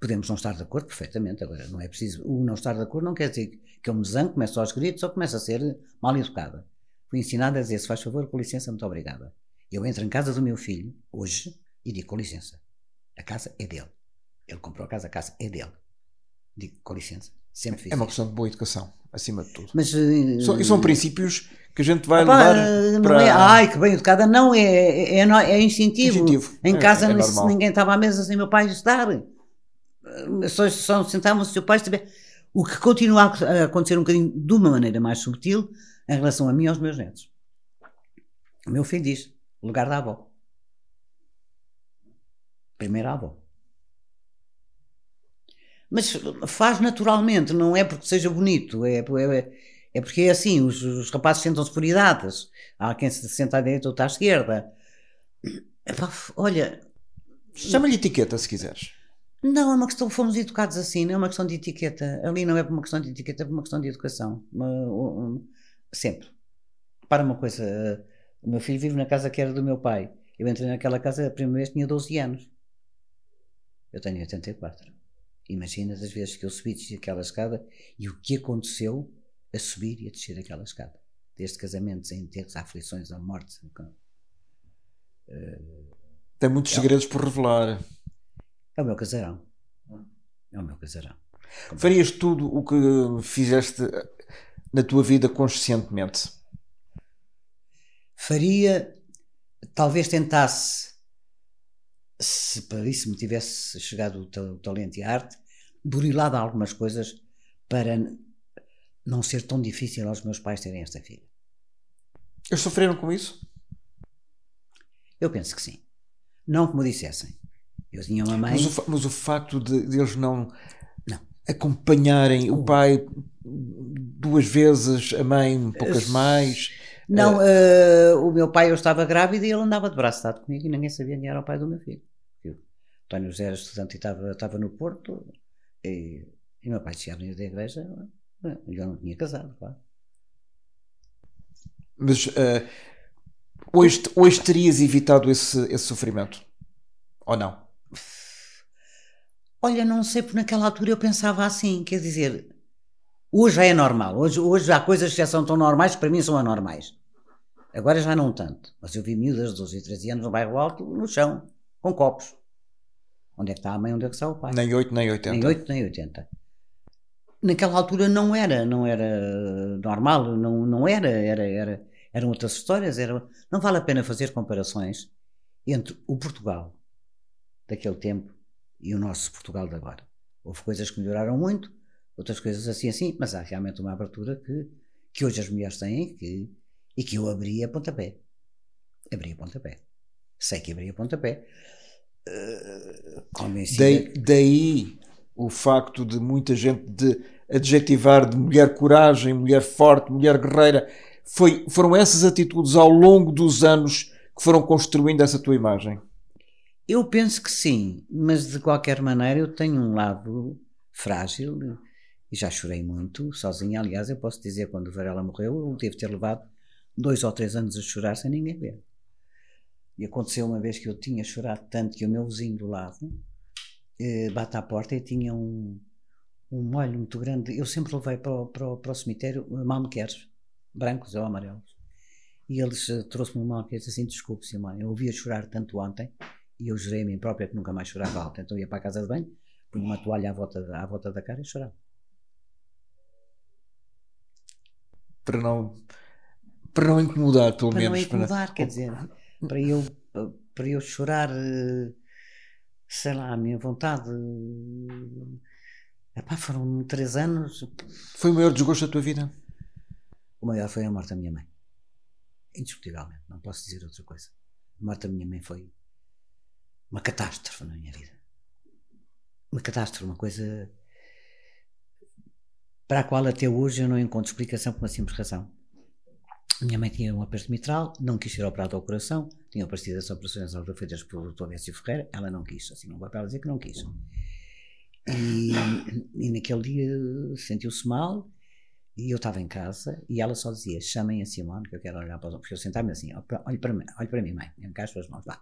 Podemos não estar de acordo perfeitamente, agora não é preciso. O não estar de acordo não quer dizer que eu me desangue, começo aos gritos ou começo a ser mal educada. Fui ensinada a dizer: se faz favor, com licença, muito obrigada. Eu entro em casa do meu filho, hoje, e digo: com licença, a casa é dele. Ele comprou a casa, a casa é dele. Digo: com licença, sempre fiz. É uma questão de boa educação, acima de tudo. Mas, são, e são princípios que a gente vai Opa, levar para... É, ai, que bem educada. Não, é, é, é, é instintivo. instintivo. Em é, casa é ninguém estava à mesa sem meu pai estar. Só, só sentávamos se o pai estiver... O que continua a acontecer um bocadinho de uma maneira mais subtil em relação a mim e aos meus netos. O meu filho diz, lugar da avó. Primeira avó. Mas faz naturalmente, não é porque seja bonito, é, é, é porque é assim, os, os rapazes sentam-se por idades. Há quem se senta à direita ou à esquerda. Epá, olha. Chama-lhe etiqueta se quiseres. Não, é uma questão, fomos educados assim, não é uma questão de etiqueta. Ali não é por uma questão de etiqueta, é por uma questão de educação. Sempre. Para uma coisa, o meu filho vive na casa que era do meu pai. Eu entrei naquela casa a primeira vez tinha 12 anos. Eu tenho 84. Imagina as vezes que eu subi aquela escada e o que aconteceu a subir e a descer aquela escada. Desde casamentos, a enterros, a aflições, a morte. Uh, Tem muitos é, segredos por revelar. É o meu casarão. É o meu casarão. Como Farias tudo o que fizeste na tua vida conscientemente? Faria, talvez tentasse, se para isso me tivesse chegado o talento e a arte, burilado algumas coisas para não ser tão difícil aos meus pais terem esta filha. Eles sofreram com isso? Eu penso que sim. Não como dissessem. Eu tinha uma mãe. Mas o, mas o facto de, de, eles não, não. acompanharem o pai duas vezes, a mãe poucas mais. Não, uh, uh, o meu pai, eu estava grávida e ele andava de braço dado comigo e ninguém sabia quem era o pai do meu filho. Eu, António José era estudante e estava, estava no Porto e, e meu pai chegava da igreja eu já não tinha casado, claro. Mas uh, hoje, hoje terias evitado esse, esse sofrimento? Ou não? Olha, não sei, porque naquela altura eu pensava assim, quer dizer, hoje já é normal, hoje, hoje há coisas que já são tão normais que para mim são anormais. Agora já não tanto, mas eu vi miúdas de 12 e 13 anos no bairro alto, no chão, com copos. Onde é que está a mãe, onde é que está o pai? Nem 8, nem 80. Nem 8, nem 80 naquela altura não era, não era normal, não, não era, era, era, eram outras histórias, era, não vale a pena fazer comparações entre o Portugal daquele tempo e o nosso Portugal de agora. Houve coisas que melhoraram muito, outras coisas assim assim, mas há realmente uma abertura que, que hoje as mulheres têm que, e que eu abri a pontapé. Abri a pontapé. Sei que abri a pontapé. Uh, daí, daí o facto de muita gente de adjetivar de mulher coragem, mulher forte, mulher guerreira, foi, foram essas atitudes ao longo dos anos que foram construindo essa tua imagem? Eu penso que sim, mas de qualquer maneira eu tenho um lado frágil E já chorei muito, sozinha. Aliás, eu posso dizer, quando o Varela morreu, eu devo ter levado dois ou três anos a chorar sem ninguém ver. E aconteceu uma vez que eu tinha chorado tanto que o meu vizinho do lado eh, bate à porta e tinha um, um molho muito grande. Eu sempre levei para o, para o, para o cemitério malmequeres, brancos ou amarelos. E eles uh, trouxe-me um malmequeres assim: desculpe, Simone, eu ouvia chorar tanto ontem e eu jurei a mim própria que nunca mais chorava alto. Então ia para a casa de banho, punha uma toalha à volta, da, à volta da cara e chorava. Para não, para não incomodar, pelo para menos. Não incomodar, para... quer dizer, para eu, para eu chorar, sei lá, a minha vontade. Epá, foram três anos. Foi o maior desgosto da tua vida? O maior foi a morte da minha mãe. Indiscutivelmente, não posso dizer outra coisa. A morte da minha mãe foi uma catástrofe na minha vida. Uma catástrofe, uma coisa para a qual até hoje eu não encontro explicação por uma simples razão. Minha mãe tinha um aperto mitral, não quis ser operada ao coração, tinha aparecido as operações feitas pelo Dr. Décio Ferreira, ela não quis, assim não vai para dizer que não quis. E, e naquele dia sentiu-se mal e eu estava em casa e ela só dizia: chamem a Simone que eu quero olhar para os Porque eu sentava-me assim: olhe para, mim, olhe para mim, mãe, me as suas mãos, vá.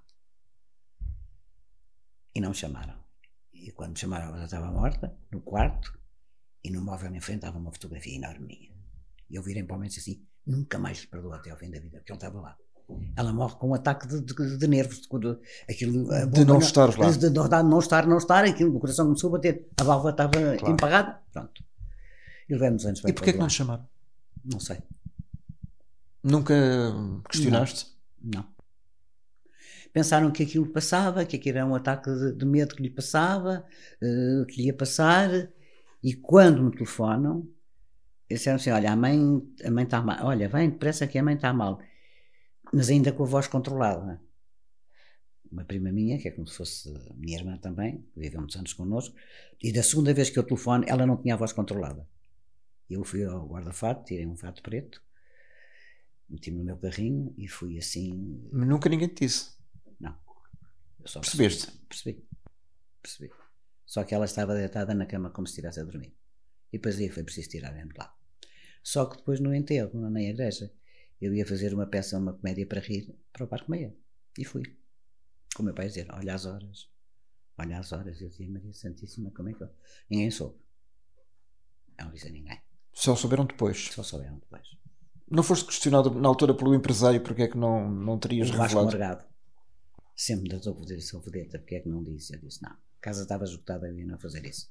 E não me chamaram. E quando me chamaram, ela já estava morta, no quarto, e no móvel em frente estava uma fotografia enorme minha. E eu virei para o momento assim: nunca mais lhe até ao fim da vida, porque ele estava lá. Ela morre com um ataque de, de, de nervos, de, de, aquilo, de não estar lá. De, não estar, não estar, aquilo, o coração começou a bater, a válvula estava claro. empagada, pronto. E levamos anos E porquê que não chamaram? Não sei. Nunca questionaste? Não. não. Pensaram que aquilo passava, que aquilo era um ataque de, medo que lhe passava, uh, que lhe ia passar, e quando me telefonam, disseram assim: Olha, a mãe a mãe está mal, olha, vem depressa que a mãe está mal, mas ainda com a voz controlada. Uma prima minha, que é como se fosse minha irmã também, viveu muitos anos connosco, e da segunda vez que eu telefono, ela não tinha a voz controlada. Eu fui ao guarda-fato, tirei um fato preto, meti-me no meu carrinho e fui assim. Mas nunca ninguém te disse. Percebeste? Percebi. Percebi. Só que ela estava deitada na cama como se estivesse a dormir. E depois aí foi preciso tirar de lá. Só que depois no enterro, na igreja, eu ia fazer uma peça, uma comédia para rir para o Parque Meia. E fui. Com o meu pai a dizer: Olha as horas. Olha as horas. Eu dizia: Maria Santíssima, como é que eu. Ninguém soube. Não disse a ninguém. Só souberam depois. Só souberam depois. Não foste questionado na altura pelo empresário porque é que não, não terias o revelado? Vasco Margado. Sempre das obediências vedeta, porque é que não disse? Eu disse, não, a casa estava esgotada, eu ia não fazer isso.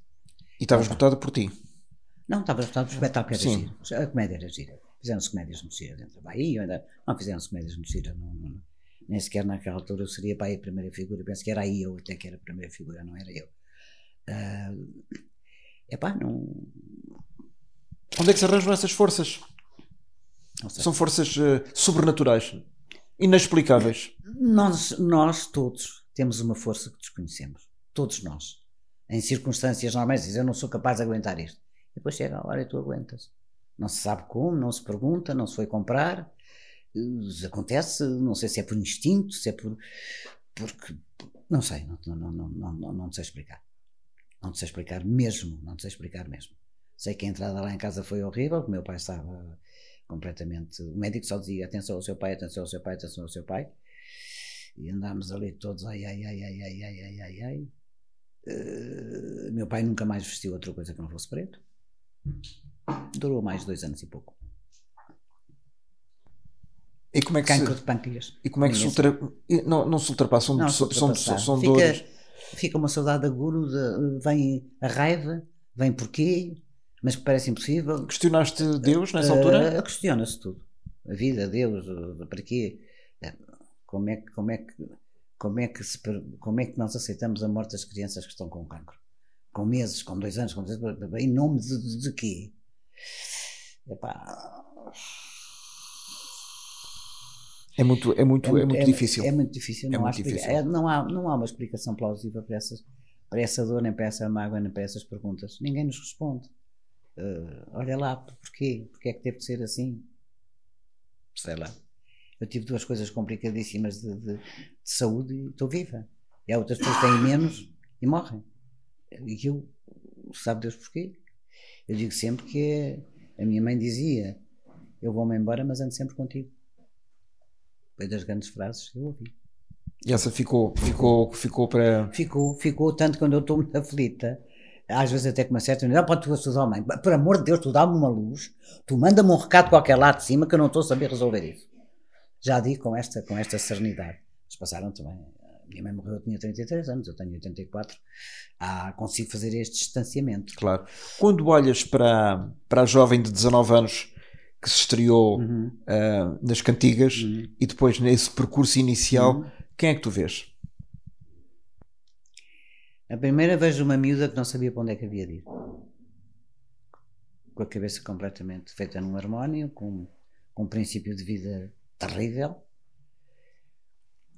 E estava esgotada por ti? Não, estava esgotado por espetáculo, era Sim. giro. A comédia era gira. Fizeram-se comédias no gira dentro da Bahia, ainda não fizeram-se comédias no gira, não, não, nem sequer naquela altura eu seria para a primeira figura, penso que era aí eu até que era a primeira figura, não era eu. Uh, epá, não, Onde é que se arranjam essas forças? São forças uh, sobrenaturais, inexplicáveis. Nós, nós todos temos uma força que desconhecemos. Todos nós. Em circunstâncias normais, dizem, eu não sou capaz de aguentar isto. E depois chega a hora e tu aguentas. Não se sabe como, não se pergunta, não se foi comprar. Acontece, não sei se é por instinto, se é por. Porque. Não sei, não, não, não, não, não, não sei explicar. Não te sei explicar mesmo, não te sei explicar mesmo. Sei que a entrada lá em casa foi horrível, porque meu pai estava completamente. O médico só dizia atenção ao seu pai, atenção ao seu pai, atenção ao seu pai. E andámos ali todos ai, ai, ai, ai, ai, ai, ai, ai, ai. Uh, meu pai nunca mais vestiu outra coisa que não fosse preto. Durou mais dois anos e pouco. E como é que Cancro se, de pâncreas. E como é que se ultra, não, não se ultrapassa? São, não, são, são, são fica, dores. Fica uma saudade aguda, vem a raiva, vem porquê, mas que parece impossível. Questionaste Deus nessa altura? Uh, Questiona-se tudo. A vida, Deus, para quê? Como é, como, é que, como, é que se, como é que nós aceitamos a morte das crianças que estão com cancro? Com meses, com dois anos, com dois anos, em nome de, de, de quê? Epá. É muito, é muito, é, é muito é, difícil. É muito difícil. Não, é há, muito explica, difícil. não, há, não há uma explicação plausível para, essas, para essa dor, nem para essa mágoa, nem para essas perguntas. Ninguém nos responde. Uh, olha lá, porquê? Porquê é que teve de ser assim? Sei lá. Eu tive duas coisas complicadíssimas de, de, de saúde e estou viva. E há outras pessoas que têm menos e morrem. E eu, sabe Deus porquê? Eu digo sempre que a minha mãe dizia: Eu vou-me embora, mas ando sempre contigo. Foi das grandes frases que eu ouvi. E essa ficou, ficou, ficou para. Ficou, ficou tanto quando eu estou muito aflita. Às vezes até com uma certa unidade, pode tu estudar, mãe, por amor de Deus, tu dá-me uma luz, tu manda-me um recado qualquer lá de cima que eu não estou a saber resolver isso. Já digo com esta, com esta serenidade. Mas passaram também. A minha mãe morreu, eu tinha 33 anos, eu tenho 84. Ah, consigo fazer este distanciamento. Claro. Quando olhas para, para a jovem de 19 anos que se estreou Uhum. uh, nas cantigas e depois nesse percurso inicial, Uhum. quem é que tu vês? A primeira vejo uma miúda que não sabia para onde é que havia de ir. Com a cabeça completamente feita num harmónio, com, com um princípio de vida terrível.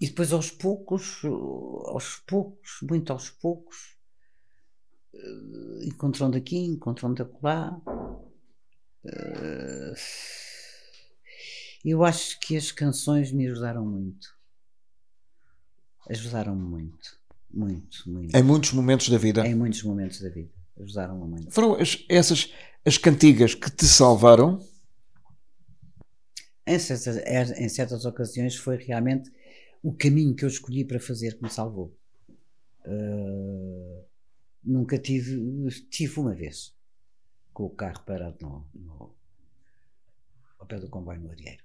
E depois aos poucos, aos poucos, muito aos poucos, eh, encontrando aqui, encontrando acolá. Eh, Eu acho que as canções me ajudaram muito. Ajudaram-me muito. Muito, muito. Em muitos momentos da vida. Em muitos momentos da vida. Ajudaram-me muito. Foram as- essas as cantigas que te salvaram? Em certas, em certas ocasiões foi realmente o caminho que eu escolhi para fazer que me salvou. Uh, nunca tive, tive uma vez com o carro parado no, no, ao pé do comboio no Arieiro.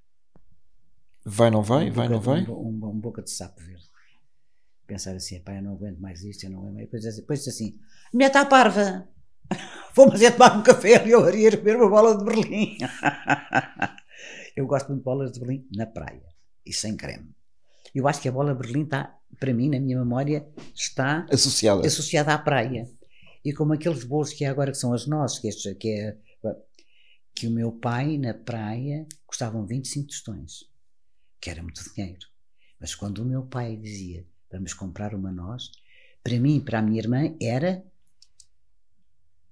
Vai, não vai? Um Vai, boca- não vai? Um, um- um boca de sapo verde. Pensar assim, pá, eu não aguento mais isto, eu não aguento mais. Depois, assim- depois disse assim: a mulher está parva. Vamos é tomar um café ali ao Arieiro comer uma bola de Berlim. eu gosto muito de bolas de Berlim na praia e sem creme. Eu acho que a bola de Berlim está, para mim, na minha memória, está Associada. associada à praia. E como aqueles bolos que há agora que são as nossas, que, estes, que é que o meu pai na praia custavam 25 tostões, que era muito dinheiro. Mas quando o meu pai dizia vamos comprar uma nós, para mim e para a minha irmã era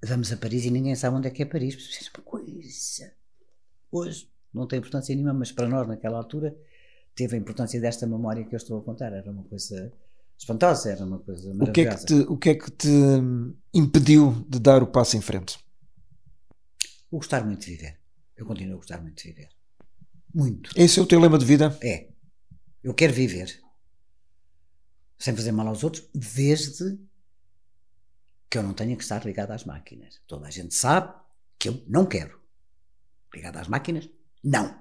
vamos a Paris e ninguém sabe onde é que é Paris. É uma coisa. Hoje não tem importância nenhuma, mas para nós naquela altura teve a importância desta memória que eu estou a contar. Era uma coisa espantosa, era uma coisa O que, é que maravilhosa. te, o que é que te impediu de dar o passo em frente? O gostar muito de viver. Eu continuo a gostar muito de viver. Muito. Esse é o teu lema de vida? É. Eu quero viver. Sem fazer mal aos outros, desde que eu não tenha que estar ligado às máquinas. Toda a gente sabe que eu não quero. Ligado às máquinas? Não.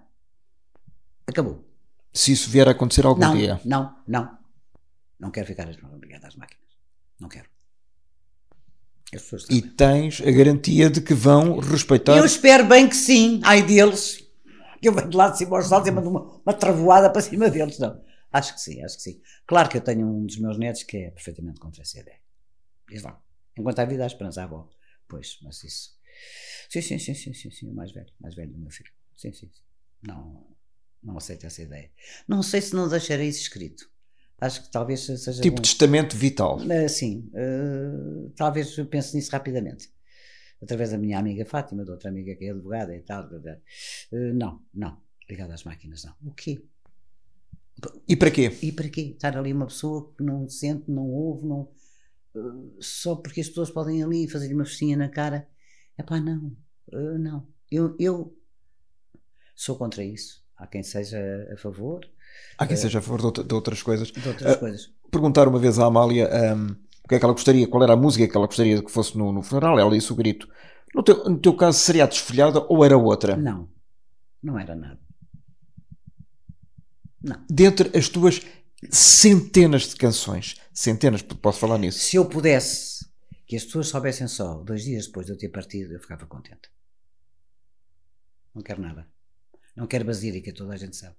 Acabou. Se isso vier a acontecer algum não, dia. não, não. Não quero ficar ligado às máquinas. Não quero. E tens a garantia de que vão respeitar. Eu espero bem que sim. Ai deles. Que eu venho de lá de cima aos saltos e mando uma, uma travoada para cima deles. Não. Acho que sim, acho que sim. Claro que eu tenho um dos meus netos que é perfeitamente contra essa ideia. Diz lá. Enquanto há vida, há esperança. Ah, bom. Pois, mas isso. Sim, sim, sim, sim, sim, sim. O mais velho. Mais velho do meu filho. Sim, sim, sim. Não, não aceito essa ideia. Não sei se não deixarei isso escrito. Acho que talvez seja. Tipo testamento vital. Uh, sim, uh, talvez eu pense nisso rapidamente. Através da minha amiga Fátima, da outra amiga que é advogada e tal. Uh, não, não. Ligado às máquinas, não. O quê? E para quê? E para quê? Estar ali uma pessoa que não sente, não ouve, não. uh, só porque as pessoas podem ali fazer-lhe uma festinha na cara. É pá, não. Uh, não. Eu, eu sou contra isso. Há quem seja a favor Há quem seja a favor de, outra- de outras coisas. de outras Uh, coisas. Perguntar uma vez à Amália um, o que é que ela gostaria, qual era a música que ela gostaria que fosse no, no funeral. Ela disse o grito. No teu, no teu caso, seria a desfolhada ou era outra? Não, não era nada. Não. Dentre as tuas centenas de canções, centenas, posso falar nisso. Se eu pudesse que as pessoas soubessem só dois dias depois de eu ter partido, eu ficava contente. Não quero nada. Não quero basílica, toda a gente sabe.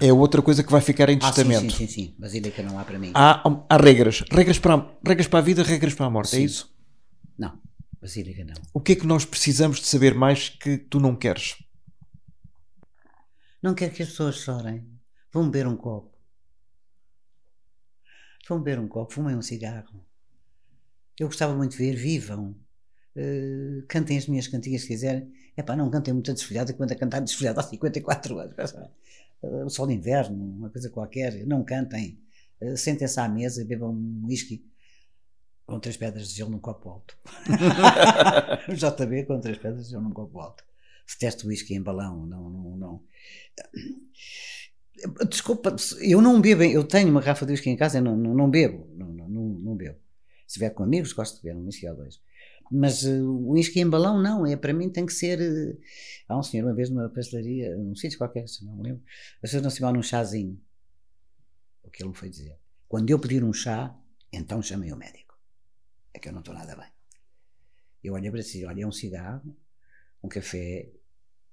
É outra coisa que vai ficar em Ah, sim, testamento. sim, sim, sim. Basílica não há para mim. Há, há regras. Regras para, a, regras para a vida, regras para a morte. É Sim. isso? Não, basílica não. O que é que nós precisamos de saber mais que tu não queres? Não quero que as pessoas chorem. Vão beber um copo. Vão beber um copo, fumem um cigarro. Eu gostava muito de ver, vivam. Uh, cantem as minhas cantigas se quiserem. É pá, não cantem muito desfolhada, quando a cantar desfolhada há 54 anos. Uh, o sol de inverno, uma coisa qualquer. Não cantem. Uh, Sentem-se à mesa, bebam um whisky. Com três pedras de gelo num copo alto. JB com três pedras de gelo num copo alto. Se teste whisky em balão, não, não, não. Desculpa, eu não bebo, eu tenho uma garrafa de whisky em casa, eu não, não, não bebo, não, não, não, bebo. Se estiver com amigos, gosto de beber um whisky ou dois. Mas uh, o whisky em balão, não, é, para mim tem que ser. Uh, há um senhor, uma vez numa pastelaria, num sítio qualquer, se não me lembro, as pessoas não se chamam num chazinho. O que ele me foi dizer. Quando eu pedir um chá, então chamei o médico. É que eu não estou nada bem. Eu olhei para si, olha, é um cigarro, um café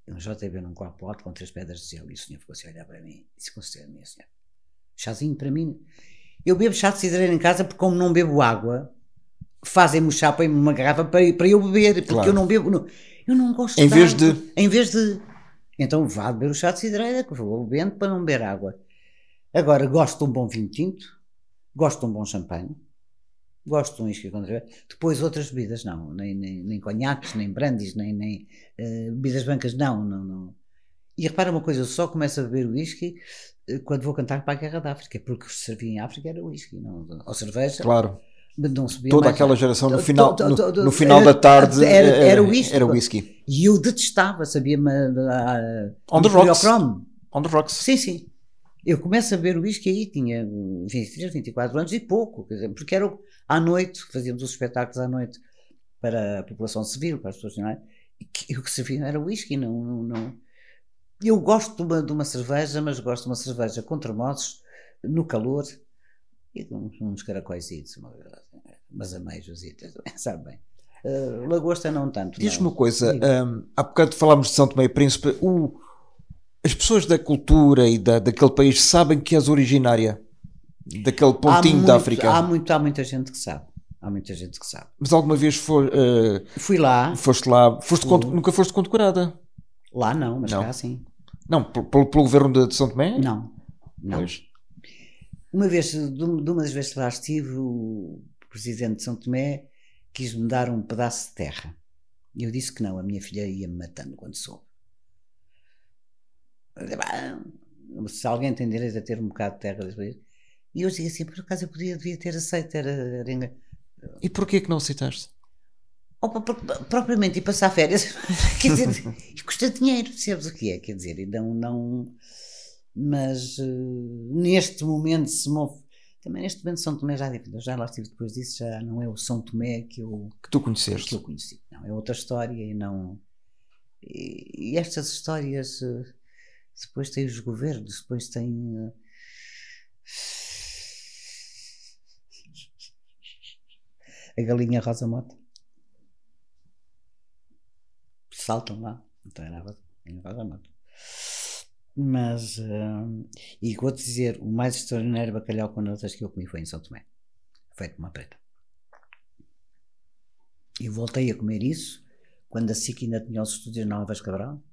um JB num copo alto com três pedras de gelo. E o senhor ficou assim a olhar para mim. E se considera minha senhora. Chazinho para mim. Eu bebo chá de cidreira em casa porque, como não bebo água, fazem-me o chá, põem-me uma garrafa para, para eu beber. Porque claro. eu não bebo. Não, eu não gosto Em vez de. Em vez de. Então vá beber o chá de cidreira, que vou bebendo para não beber água. Agora, gosto de um bom vinho tinto, gosto de um bom champanhe Gosto de um whisky com Depois outras bebidas, não. Nem, nem, nem conhaques, nem brandies, nem, nem uh, bebidas brancas, não, não, não. E repara uma coisa, eu só começo a beber whisky uh, quando vou cantar para a Guerra da África, porque o que se servia em África era whisky, não, ou cerveja. Claro. Não Toda mais, aquela geração no final, no, no final era, da tarde era, era, era, whisky, era whisky. E eu detestava, sabia-me. Uh, On the rocks. On the rocks. Sim, sim. Eu começo a beber o whisky aí, tinha 23, 24 anos e pouco, dizer, porque era à noite, fazíamos os espetáculos à noite para a população civil, para as pessoas, não é? E o que servia era whisky, não, não, não. Eu gosto de uma, de uma cerveja, mas gosto de uma cerveja com termossos, no calor, e com uns caracóis, umas ameijos, sabe bem. Uh, lagosta não tanto. Diz-me uma coisa, um, há bocado falámos de São Tomé e Príncipe, o, as pessoas da cultura e da, daquele país sabem que és originária daquele pontinho muito, da África? Há, muito, há muita gente que sabe. Há muita gente que sabe. Mas alguma vez for, uh, fui lá? Foste lá? Foste nunca foste condecorada? Lá não, mas não. cá sim. Não, pelo, pelo governo de São Tomé? Não, não. Pois. Uma vez, de uma das vezes que lá estive, o presidente de São Tomé quis-me dar um pedaço de terra. E eu disse que não, a minha filha ia-me matando quando soube. Se alguém tem direito a ter um bocado de terra, e eu dizia assim, por acaso eu podia, devia ter aceito. Era, era... E porquê que não aceitaste? Porque, propriamente ir passar férias, quer dizer, custa dinheiro, percebes o que é? Quer dizer, então não. Mas uh, neste momento se move. Também neste momento São Tomé já eu já lá estive depois disso, já não é o São Tomé que eu. Que tu conheceste. Que eu conheci. Não, é outra história e não. E, e estas histórias. Uh, depois tem os governos, depois tem. Uh, a galinha Rosa Mota. Saltam lá, então era a Rosa Mota. Mas, uh, e vou-te dizer, o mais extraordinário bacalhau com notas que eu comi foi em São Tomé, feito uma preta. E voltei a comer isso quando a SIC ainda tinha os estúdios Novas Cabral.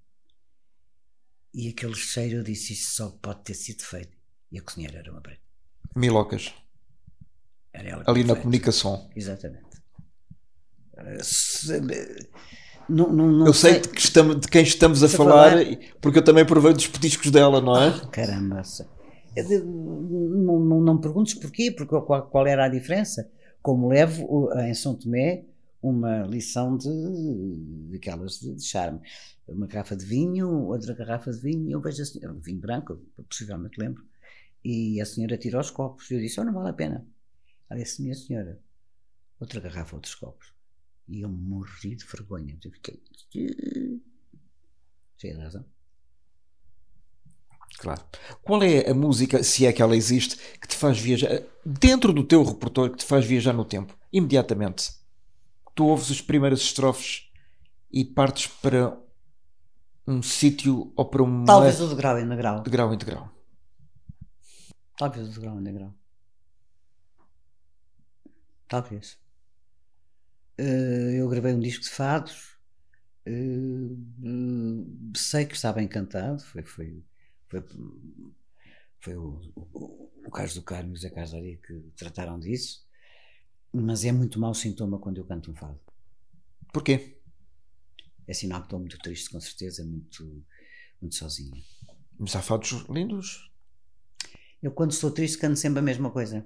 E aquele cheiro, eu disse: Isso só pode ter sido feito. E a cozinheira era uma preta. Milocas. Ali na comunicação. Exatamente. Não, não, não eu sei, sei. De, que estamos, de, quem estamos a falar, falar, porque eu também provei dos petiscos dela, não é? Ah, caramba! Não, não, não perguntes porquê, porque qual, qual, era a diferença. Como levo em São Tomé uma lição de, de aquelas de, de charme. Uma garrafa de vinho, outra garrafa de vinho, eu vejo assim, vinho branco, possivelmente lembro, e a senhora tira os copos. Eu disse: Oh, não vale a pena. Ela disse: Minha senhora, outra garrafa, outros copos. E eu morri de vergonha. Eu fiquei. Cheia razão. Claro. Qual é a música, se é que ela existe, que te faz viajar, dentro do teu repertório, que te faz viajar no tempo? Imediatamente. Tu ouves as primeiras estrofes e partes para um sítio ou para um. Talvez o de grau em degrau. De grau em degrau. Talvez o de grau em degrau. Talvez. Uh, eu gravei um disco de fados. Uh, sei que está bem cantado. Foi, foi, foi, foi o, o, o Carlos do Carmo e o Zé Casaria que trataram disso. Mas é muito mau sintoma quando eu canto um fado. Porquê? É sinal que estou muito triste, com certeza, muito, muito sozinha. Mas há fados lindos. Eu, quando estou triste, canto sempre a mesma coisa.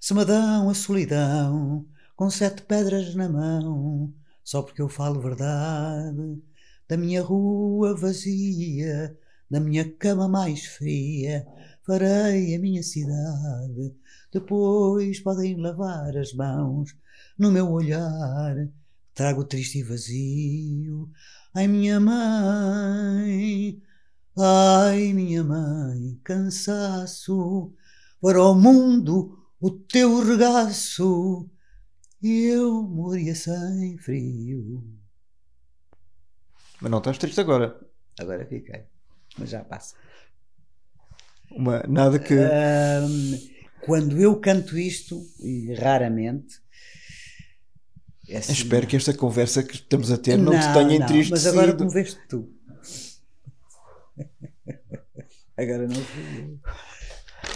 Se me dão a solidão com sete pedras na mão, só porque eu falo verdade, da minha rua vazia, da minha cama mais fria, farei a minha cidade. Depois podem lavar as mãos no meu olhar, trago triste e vazio. Ai, minha mãe, ai, minha mãe, cansaço, para o mundo o teu regaço, e eu morria sem frio. Mas não estás triste agora. Agora fiquei, mas já passa. Uma, nada que. quando eu canto isto, e raramente. É assim, Espero que esta conversa que estamos a ter não, não te tenha entristecido. Mas agora como veste tu. agora não fui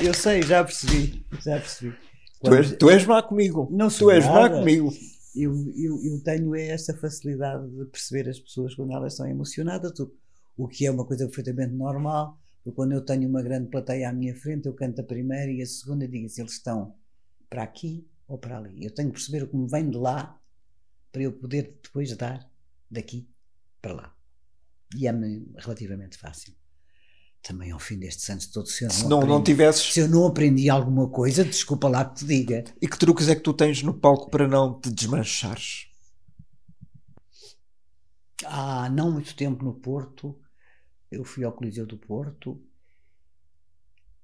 eu. sei, já percebi. Já percebi. Tu és, tu és má comigo. Não tu és má comigo. Eu, eu, eu tenho essa facilidade de perceber as pessoas quando elas estão emocionadas, o que é uma coisa perfeitamente normal porque quando eu tenho uma grande plateia à minha frente, eu canto a primeira e a segunda e digo se eles estão para aqui ou para ali. Eu tenho que perceber o que me vem de lá para eu poder depois dar daqui para lá. E é-me relativamente fácil. Também ao fim destes anos todos, se, se não, não, tivesses. Se eu não aprendi alguma coisa, desculpa lá que te diga. E que truques é que tu tens no palco para não te desmanchares? Há não muito tempo no Porto, eu fui ao Coliseu do Porto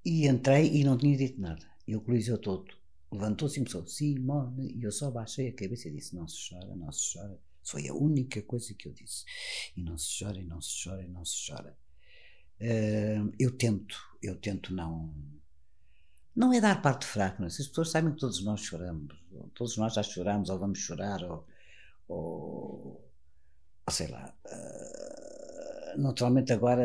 e entrei e não tinha dito nada. E o Coliseu todo levantou-se e começou, Simone, e eu só baixei a cabeça e disse, não se chora, não se chora. Foi a única coisa que eu disse. E não se chora, e não se chora, e não se chora. Uh, eu tento, eu tento não... Não é dar parte fraca, é? As pessoas sabem que todos nós choramos. Todos nós já choramos, ou vamos chorar, ou... ou, ou sei lá... Uh, naturalmente agora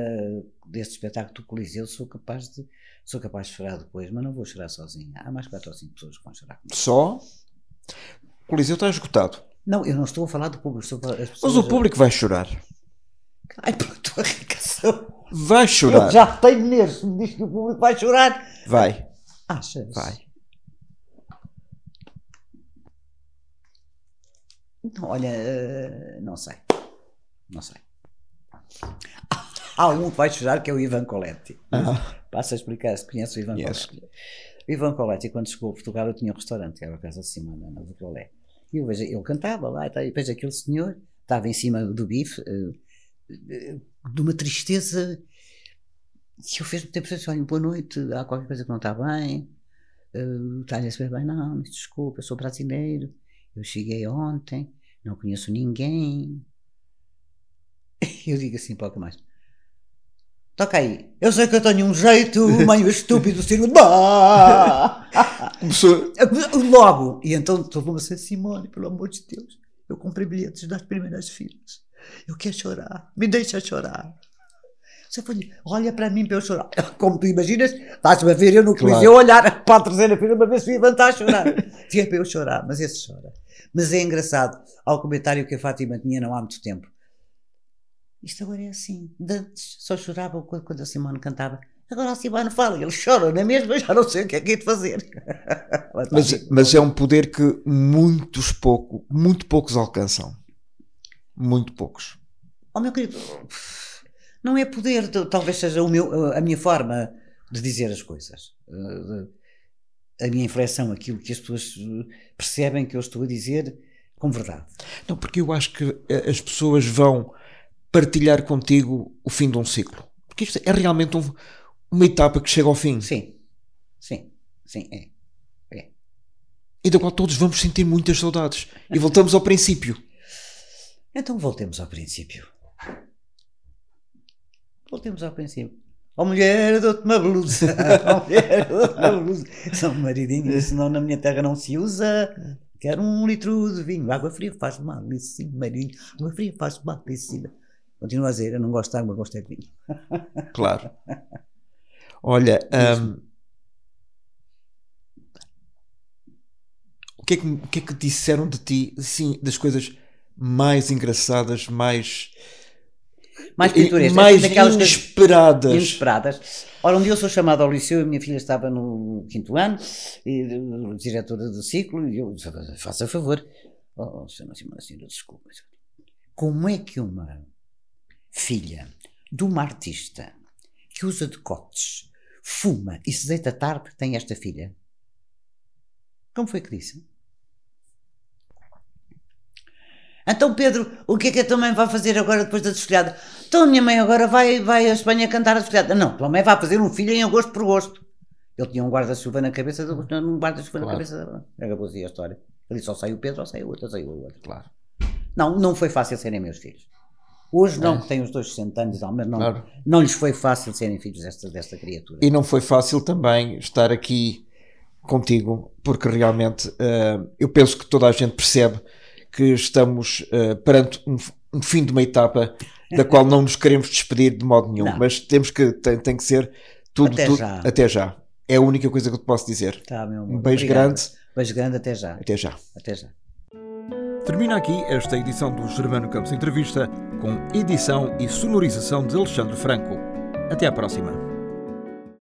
deste espetáculo do Coliseu sou capaz de sou capaz de chorar depois, mas não vou chorar sozinha. Há mais quatro ou cinco pessoas que vão chorar comigo. Só? O Coliseu está esgotado. Não, eu não estou a falar do público. Estou a mas o público vai chorar. Ai, pela tua arregação. Vai chorar. Eu já tenho nervos. Me diz que o público vai chorar. Vai. Achas? Vai. Não, olha, uh, não sei. Não sei. Há um que vai chorar que é o Ivan Coletti. Ah. Passa a explicar se conhece o Ivan yes. Coletti. O Ivan Coletti, quando chegou a Portugal, eu tinha um restaurante, que era a Casa de Simona, na Colé. E eu vejo, ele cantava lá, e vejo aquele senhor, estava em cima do bife, uh, de uma tristeza que eu fez-me ter percebido, olha, boa noite, há qualquer coisa que não está bem, uh, está-lhe a saber bem, não, desculpa, eu sou brasileiro, eu cheguei ontem, não conheço ninguém, eu digo assim pouco mais. Toca aí. Eu sei que eu tenho um jeito meio estúpido, assim, Começou. Logo. E então estou assim, Simone, pelo amor de Deus. Eu comprei bilhetes das primeiras filas. Eu quero chorar. Me deixa chorar. Você foi, olha para mim para eu chorar. Como tu imaginas, estás-me a ver eu no Coliseu claro. olhar para a terceira fila para ver se me levantar a chorar. Tinha para eu chorar, mas esse chora. Mas é engraçado, ao comentário que a Fátima tinha não há muito tempo, isto agora é assim. Antes só chorava quando a Simone cantava. Agora a Simone fala, ele chora, não é mesmo? Eu já não sei o que é que é de fazer. mas, mas é um poder que muitos pouco, muito poucos alcançam. Muito poucos. Oh meu querido, não é poder, talvez seja o meu, a minha forma de dizer as coisas. A minha inflexão, aquilo que as pessoas percebem que eu estou a dizer com verdade. Não, porque eu acho que eh, as pessoas vão partilhar contigo o fim de um ciclo. Porque isto é realmente um, uma etapa que chega ao fim. Sim, sim, sim, é. é. E da qual todos vamos sentir muitas saudades. E voltamos ao princípio. Então voltemos ao princípio. Voltemos ao princípio. Ó oh, mulher, dou-te uma blusa. Ó oh, mulher, dou-te uma blusa. São maridinho, senão na minha terra não se usa. Quero um litro de vinho. Água fria faz mal, isso sim, marinho. Água fria faz mal, isso sim. Continua a dizer, eu não gosto de água, gosto é de vinho. Claro. Olha, um, o, que é que, o que é que disseram de ti, assim, das coisas mais engraçadas, mais mais pitorescas, mais daquelas inesperadas. inesperadas. Ora, um dia eu sou chamado ao liceu e a minha filha estava no quinto ano, e, o diretor do ciclo, e eu faça favor, oh, oh senhora, senhora, senhora, desculpa, como é que uma filha de uma artista que usa decotes, fuma e se deita tarde tem esta filha? Como foi que disse? Então, Pedro, o que é que a tua mãe vai fazer agora depois da desfilhada? Então, a minha mãe agora vai, vai à Espanha cantar a desfilhada. Não, tua mãe vai fazer um filho em agosto por gosto. Ele tinha um guarda-chuva na cabeça, um guarda-chuva claro. na cabeça. Acabou-se a história. Ele só saiu o Pedro, ou saiu o outro, saiu o outro. Claro. Não, não foi fácil serem meus filhos. Hoje não, é. que têm os dois 60 anos, mas não, claro. não lhes foi fácil serem filhos desta, desta criatura. E não foi fácil também estar aqui contigo, porque realmente uh, eu penso que toda a gente percebe que estamos uh, perante um, um, fim de uma etapa da qual não nos queremos despedir de modo nenhum, não. mas temos que tem, tem, que ser tudo até, tudo, já. até já. É a única coisa que eu te posso dizer. Tá, um beijo Obrigado. grande. Beijo grande, até já. Até já. Até já. Termina aqui esta edição do Germano Campos Entrevista com edição e sonorização de Alexandre Franco. Até à próxima.